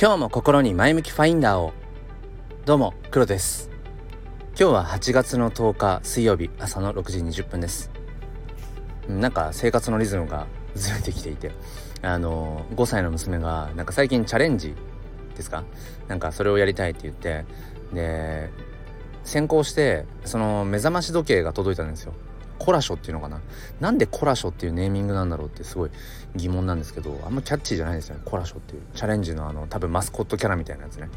今日も心に前向きファインダーを。どうも黒です。今日は8月の10日水曜日朝の6時20分です。なんか生活のリズムがずれてきていてあの5歳の娘がなんか最近チャレンジですか？なんかそれをやりたいって言ってで先行してその目覚まし時計が届いたんですよ。コラショっていうのかな？なんでコラショっていうネーミングなんだろうってすごい疑問なんですけどあんまキャッチーじゃないですよね。コラショっていうチャレンジのあの多分マスコットキャラみたいなやつね。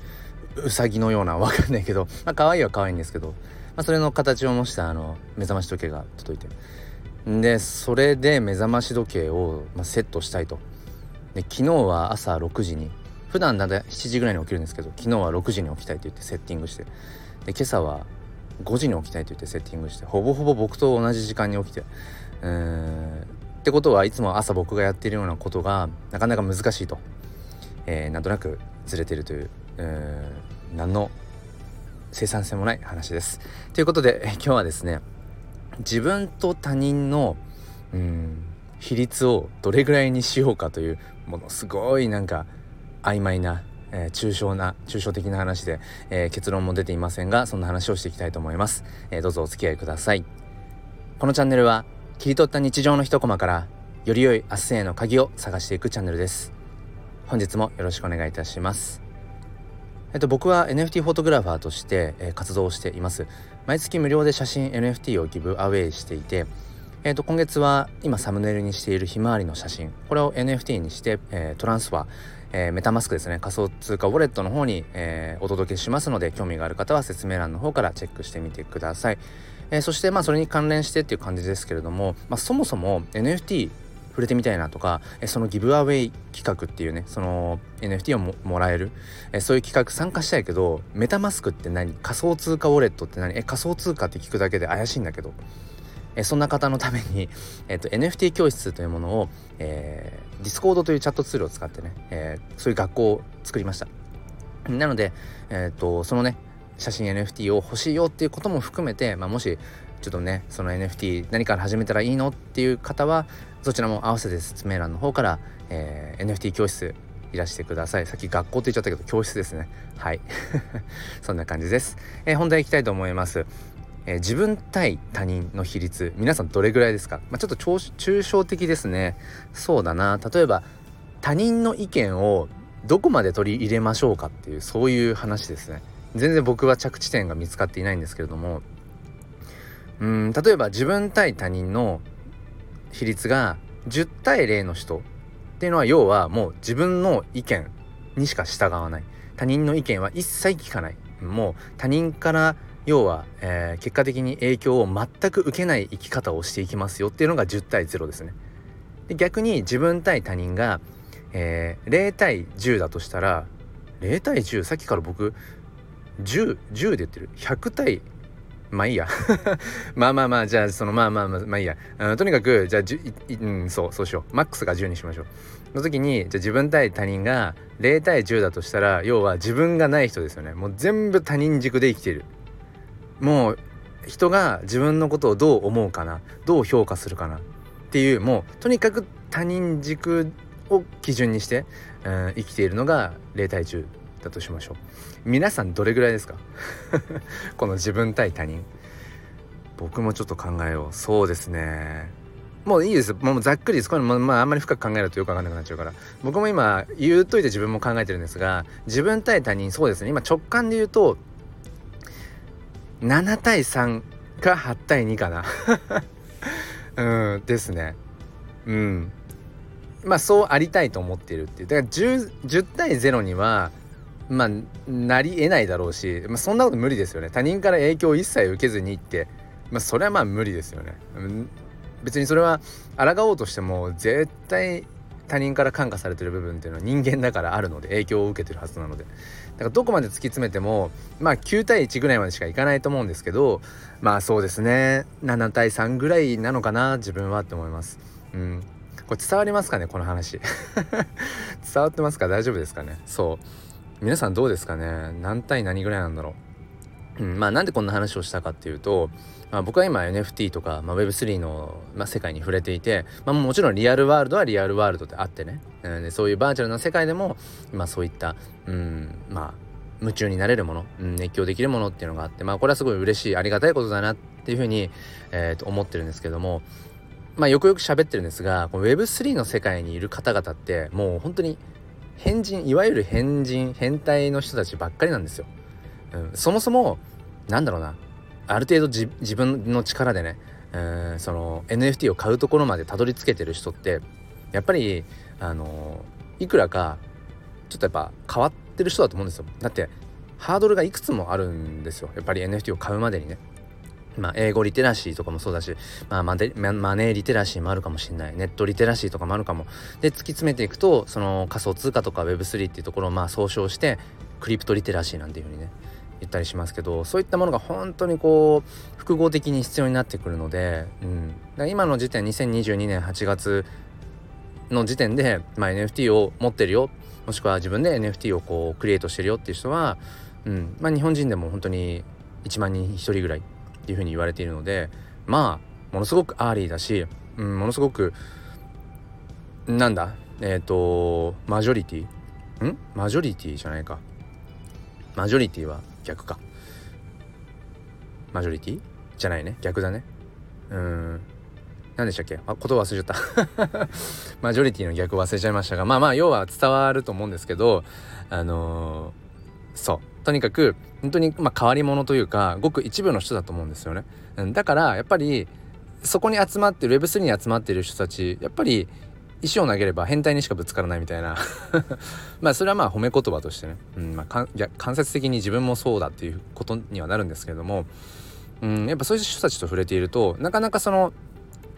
うさぎのようなわかんないけど。まあ可愛いは可愛いんですけど、まあ、それの形を模したあの目覚まし時計が届いて。でそれで目覚まし時計を、まあ、セットしたいと。で昨日は朝6時に普段だんだい7時ぐらいに起きるんですけど昨日は6時に起きたいと言ってセッティングして。で今朝は5時に起きたいと言ってセッティングしてほぼほぼ僕と同じ時間に起きてうんってことはいつも朝僕がやってるようなことがなかなか難しいと、えー、なんとなくずれてるという何の生産性もない話です。ということで今日はですね自分と他人のうん比率をどれぐらいにしようかというものすごいなんか曖昧なえー、抽象な抽象的な話で、えー、結論も出ていませんがそんな話をしていきたいと思います、えー、どうぞお付き合いください。このチャンネルは切り取った日常の一コマからより良い明日への鍵を探していくチャンネルです。本日もよろしくお願いいたします。えっと僕は NFT フォトグラファーとして、え活動しています。毎月無料で写真 NFT をギブアウェイしていてえー、と今月は今サムネイルにしているひまわりの写真。これを NFT にして、え、トランスファー、えー、メタマスクですね仮想通貨ウォレットの方に、えー、お届けしますので興味がある方は説明欄の方からチェックしてみてください、えー、そしてまあそれに関連してっていう感じですけれども、まあ、そもそも NFT 触れてみたいなとかえそのギブアウェイ企画っていうねその NFT をもらえるえそういう企画参加したいけどメタマスクって何？仮想通貨ウォレットって何？え仮想通貨って聞くだけで怪しいんだけど。えそんな方のために、えーと、NFT 教室というものを、えー、Discord というチャットツールを使ってね、えー、そういう学校を作りました。なので、えーと、そのね写真 NFT を欲しいよっていうことも含めて、まあ、もしちょっとねその NFT 何から始めたらいいのっていう方はそちらも合わせて説明欄の方から、えー、NFT 教室いらしてください。さっき学校って言っちゃったけど教室ですね。はい。そんな感じです、えー、本題いきたいと思います。えー、自分対他人の比率皆さんどれぐらいですか、まあ、ちょっと抽象的ですね。そうだな。例えば他人の意見をどこまで取り入れましょうかっていうそういう話ですね。全然僕は着地点が見つかっていないんですけれども。うん例えば自分対他人の比率が10対0の人。っていうのは要はもう自分の意見にしか従わない。他人の意見は一切聞かない。もう他人から要は、えー、結果的に影響を全く受けない生き方をしていきますよっていうのが10対0ですね。で逆に自分対他人が、えー、0対10だとしたら0対10さっきから僕1010で言ってる？100対まあいいや。まあまあまあじゃあそのまあまあまあまあいいや。とにかくじゃあうんそうそうしよう。マックスが10にしましょう。の時にじゃあ自分対他人が0対10だとしたら要は自分がない人ですよね。もう全部他人軸で生きている。もう人が自分のことをどう思うかなどう評価するかなっていうもうとにかく他人軸を基準にして、うん、生きているのが0対10だとしましょう。皆さんどれぐらいですか？この自分対他人。僕もちょっと考えよう。そうですね。もういいです。もうざっくりです。これもまああんまり深く考えるとよくわかんなくなっちゃうから。僕も今言うといて自分も考えてるんですが自分対他人そうですね。今直感で言うと7対3か8対2かな。うんですね。うん。まあそうありたいと思っているっていう。だから 10, 10対0にはまあなりえないだろうし、まあ、そんなこと無理ですよね。他人から影響を一切受けずにって。まあそれはまあ無理ですよね、うん、別にそれは抗おうとしても絶対他人から感化されてる部分っていうのは人間だからあるので影響を受けてるはずなので。だからどこまで突き詰めてもまあ9対1ぐらいまでしかいかないと思うんですけどまあそうですね。7対3ぐらいなのかな自分はって思います。うん。これ伝わりますかねこの話。伝わってますか？大丈夫ですかね？そう。皆さんどうですかね？何対何ぐらいなんだろう？うん、まあなんでこんな話をしたかっていうと、まあ、僕は今 NFT とか、まあ、Web3 の、まあ、世界に触れていて、まあ、もちろんリアルワールドはリアルワールドであってね、うん、でそういうバーチャルな世界でも、ま、そういった、うん、まあ夢中になれるもの、うん、熱狂できるものっていうのがあってまあこれはすごい嬉しいありがたいことだなっていうふうに、えー、と思ってるんですけどもまあよくよく喋ってるんですが Web3 の世界にいる方々ってもう本当に変人いわゆる変人変態の人たちばっかりなんですよ。うん、そもそもなんだろうな。ある程度自分の力でね、うん、その NFT を買うところまでたどり着けてる人ってやっぱりあのいくらかちょっとやっぱ変わってる人だと思うんですよ。だってハードルがいくつもあるんですよ。やっぱり NFT を買うまでにね。まあ、英語リテラシーとかもそうだし、まあマネ、マネーリテラシーもあるかもしれない。ネットリテラシーとかもあるかも。で、突き詰めていくと、その仮想通貨とか Web3 っていうところをまあ総称して、クリプトリテラシーなんていうふうにね、言ったりしますけど、そういったものが本当にこう、複合的に必要になってくるので、うん。今の時点、2022年8月の時点で、まあ、NFT を持ってるよ、もしくは自分で NFT をこう、クリエイトしてるよっていう人は、うん。まあ、日本人でも本当に1万人1人ぐらいっていうふうに言われているのでまあものすごく early だし、うん、ものすごくなんだ？えっ、ー、とマジョリティん？マジョリティじゃないか。マジョリティは逆か。マジョリティ？じゃないね。逆だね。うん。何でしたっけ？あ言葉忘れちゃった。マジョリティの逆忘れちゃいましたが。まあまあ要は伝わると思うんですけどあのー、そう。とにかく本当にまあ変わり者というかごく一部の人だと思うんですよね。だからやっぱりそこに集まってる Web3 に集まってる人たちやっぱり石を投げれば変態にしかぶつからないみたいな。まあそれはまあ褒め言葉としてね、うんまあ、かいや間接的に自分もそうだっていうことにはなるんですけれども、うん、やっぱそういう人たちと触れているとなかなかその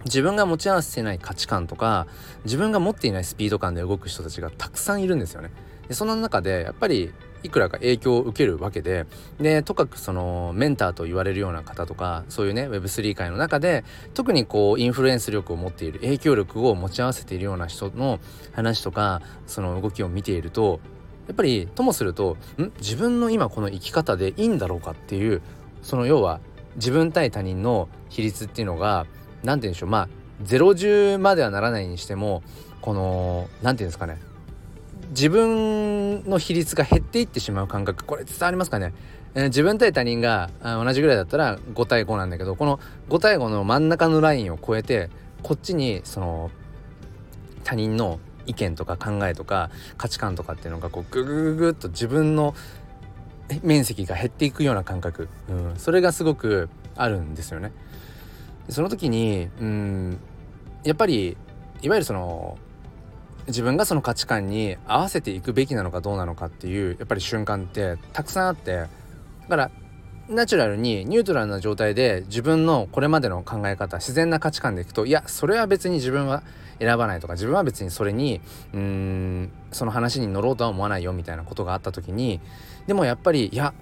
自分が持ち合わせてない価値観とか自分が持っていないスピード感で動く人たちがたくさんいるんですよね。でその中でやっぱりいくらか影響を受けるわけででとかくそのメンターと言われるような方とかそういうね Web3 界の中で特にこうインフルエンス力を持っている影響力を持ち合わせているような人の話とかその動きを見ているとやっぱりともするとん？自分の今この生き方でいいんだろうかっていうその要は自分対他人の比率っていうのが何て言うんでしょうまあ010まではならないにしてもこの何て言うんですかね自分の比率が減っていってしまう感覚これ伝わりますかね、えー、自分対他人が同じぐらいだったら5対5なんだけどこの5対5の真ん中のラインを超えてこっちにその他人の意見とか考えとか価値観とかっていうのがこうググググっと自分の面積が減っていくような感覚、うん、それがすごくあるんですよね。その時にうんやっぱりいわゆるその自分がその価値観に合わせていくべきなのかどうなのかっていうやっぱり瞬間ってたくさんあって。だからナチュラルにニュートラルな状態で自分のこれまでの考え方自然な価値観でいくといやそれは別に自分は選ばないとか自分は別にそれにうーんその話に乗ろうとは思わないよみたいなことがあった時にでもやっぱりいや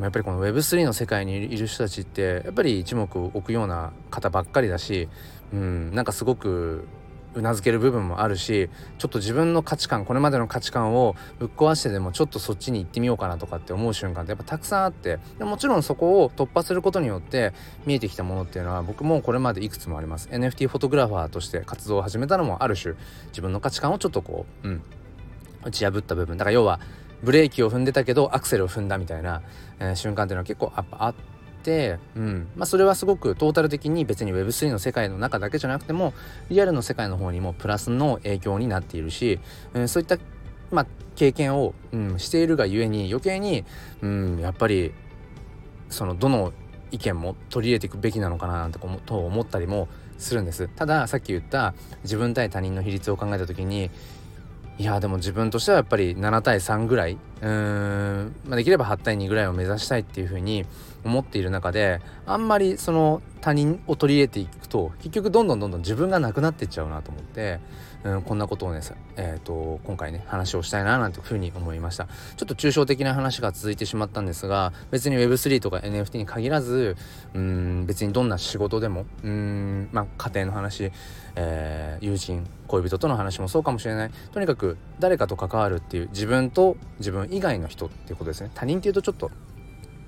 やっぱりこの Web3 の世界にいる人たちってやっぱり一目置くような方ばっかりだしうんなんかすごくうなずける部分もあるしちょっと自分の価値観これまでの価値観をぶっ壊してでもちょっとそっちに行ってみようかなとかって思う瞬間ってやっぱたくさんあってでもちろんそこを突破することによって見えてきたものっていうのは僕もこれまでいくつもあります NFT フォトグラファーとして活動を始めたのもある種自分の価値観をちょっとこううん打ち破った部分だから要はブレーキを踏んでたけどアクセルを踏んだみたいな、えー、瞬間っていうのは結構やっぱあって。、うん。まあ、それはすごくトータル的に別に Web3 の世界の中だけじゃなくてもリアルの世界の方にもプラスの影響になっているし、うん、そういった、まあ、経験を、うん、しているがゆえに余計に、うん、やっぱりそのどの意見も取り入れていくべきなのかななんてと思ったりもするんです。たださっき言った自分対他人の比率を考えた時にいやでも自分としてはやっぱり7対3ぐらいうん、まあ、できれば8対2ぐらいを目指したいっていうふうに思っている中であんまりその他人を取り入れていくと結局どんどんどんどん自分がなくなっていっちゃうなと思って、うん、こんなことをね、えーと、今回ね話をしたいななんていうふうに思いました。ちょっと抽象的な話が続いてしまったんですが別に Web3 とか NFT に限らずうん別にどんな仕事でもうんまあ家庭の話、えー、友人恋人との話もそうかもしれない。とにかく誰かと関わるっていう自分と自分以外の人っていうことですね。他人っていうとちょっと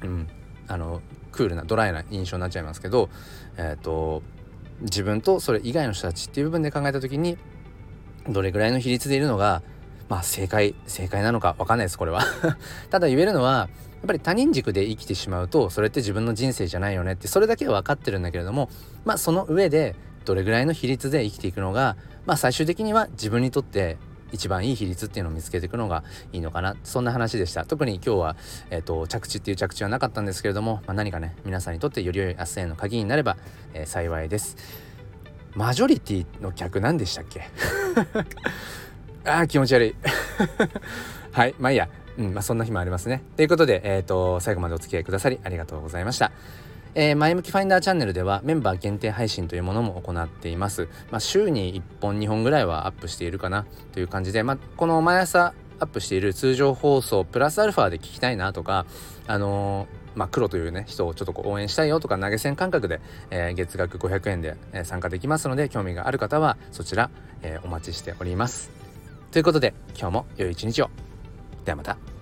うんあのクールなドライな印象になっちゃいますけどえっ、ー、と自分とそれ以外の人たちっていう部分で考えた時にどれぐらいの比率でいるのがまあ正解正解なのか分かんないですこれは。ただ言えるのはやっぱり他人軸で生きてしまうとそれって自分の人生じゃないよねってそれだけは分かってるんだけれどもまあその上でどれぐらいの比率で生きていくのがまあ最終的には自分にとって一番いい比率っていうのを見つけていくのがいいのかな。そんな話でした。特に今日は、えーと、着地っていう着地はなかったんですけれども、まあ、何かね皆さんにとってより良い明日への鍵になれば、えー、幸いです。マジョリティの客何でしたっけ？あー気持ち悪い。はいまあいいや。うんまあそんな日もありますね。ということで、えーと最後までお付き合いくださりありがとうございました。えー、前向きファインダーチャンネルではメンバー限定配信というものも行っています。まあ、週に1本2本ぐらいはアップしているかなという感じで、まあ、この毎朝アップしている通常放送プラスアルファで聞きたいなとか、あのー、まあ、黒というね人をちょっとこう応援したいよとか投げ銭感覚で、えー、月額500円で、え参加できますので興味がある方はそちら、えお待ちしております。ということで今日も良い一日を。ではまた。